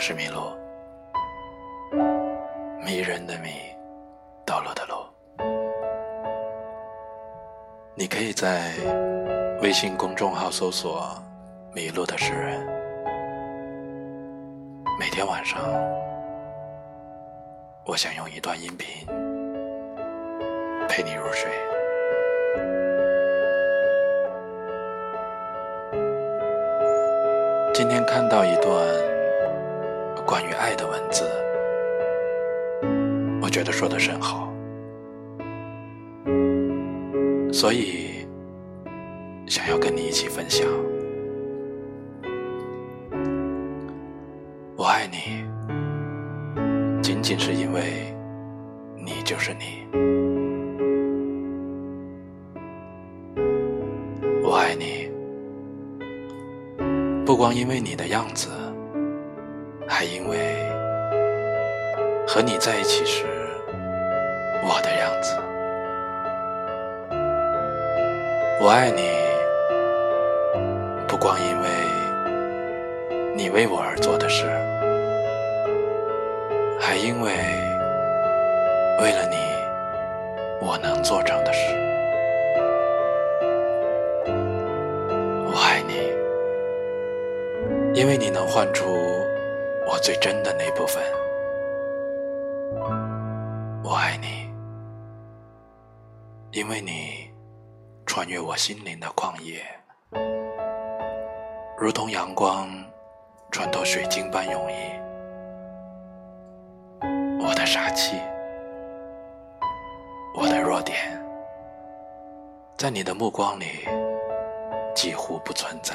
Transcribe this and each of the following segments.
我是麋鹿，迷人的迷，道路的路。你可以在微信公众号搜索“迷路的诗人”，每天晚上，我想用一段音频陪你入睡。今天看到一段关于爱的文字，我觉得说的甚好，所以想要跟你一起分享。我爱你，仅仅是因为你就是你。我爱你。不光因为你的样子，还因为和你在一起时我的样子。我爱你，不光因为你为我而做的事，还因为为了你我能做成的事。我爱你因为你能唤出最真的那部分，我爱你。因为你穿越我心灵的旷野，如同阳光穿透水晶般容易。我的傻气，我的弱点，在你的目光里几乎不存在。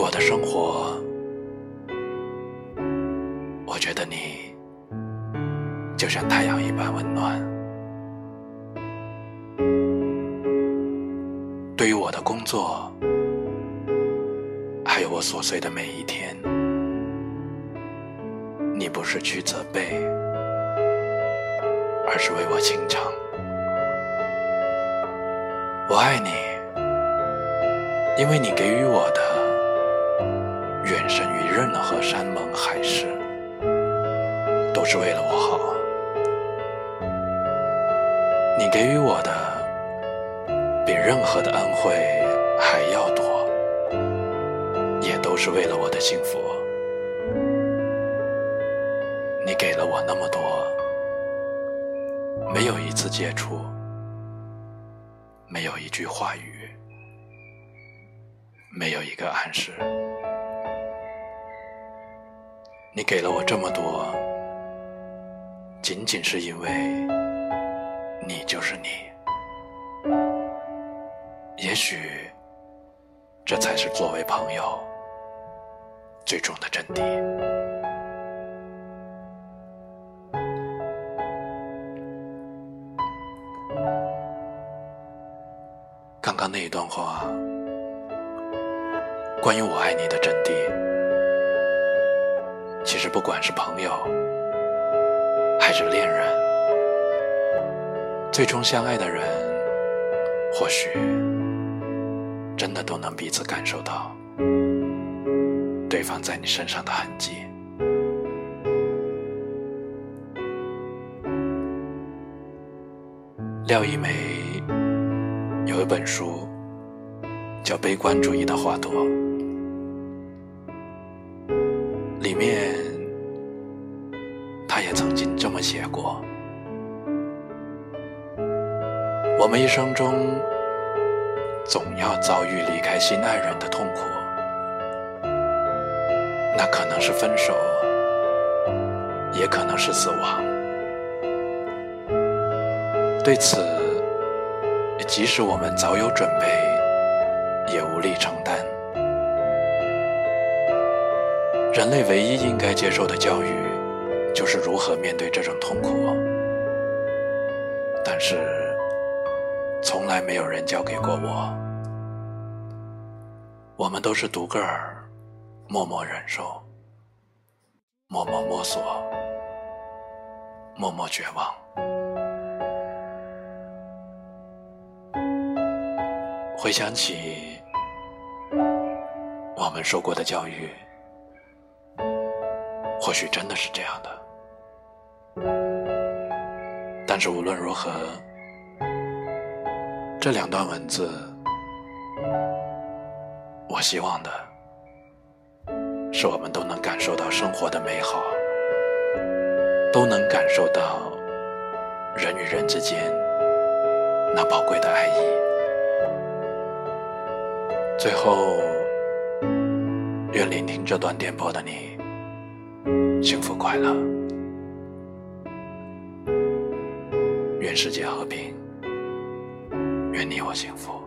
我的生活，我觉得你就像太阳一般温暖。对于我的工作，还有我琐碎的每一天，你不是去责备，而是为我倾城。我爱你，因为你给予我的。远胜于任何山盟海誓，都是为了我好。你给予我的，比任何的恩惠还要多，也都是为了我的幸福。你给了我那么多，没有一次接触，没有一句话语，没有一个暗示。你给了我这么多，仅仅是因为你就是你。也许，这才是作为朋友最终的真谛。刚刚那一段话，关于我爱你的真谛。不管是朋友还是恋人，最终相爱的人，或许真的都能彼此感受到对方在你身上的痕迹。廖一梅有一本书叫《悲观主义的花朵》。里面，写过：我们一生中总要遭遇离开心爱人的痛苦，那可能是分手，也可能是死亡。对此，即使我们早有准备，也无力承担。人类唯一应该接受的教育，就是如何面对这种痛苦。但是，从来没有人教给过我。我们都是独个儿，默默忍受，默默摸索，默默绝望。回想起我们受过的教育。或许真的是这样的，但是无论如何，这两段文字，我希望的是我们都能感受到生活的美好，都能感受到人与人之间那宝贵的爱意。最后，愿聆听这段电波的你。幸福快乐，愿世界和平，愿你我幸福。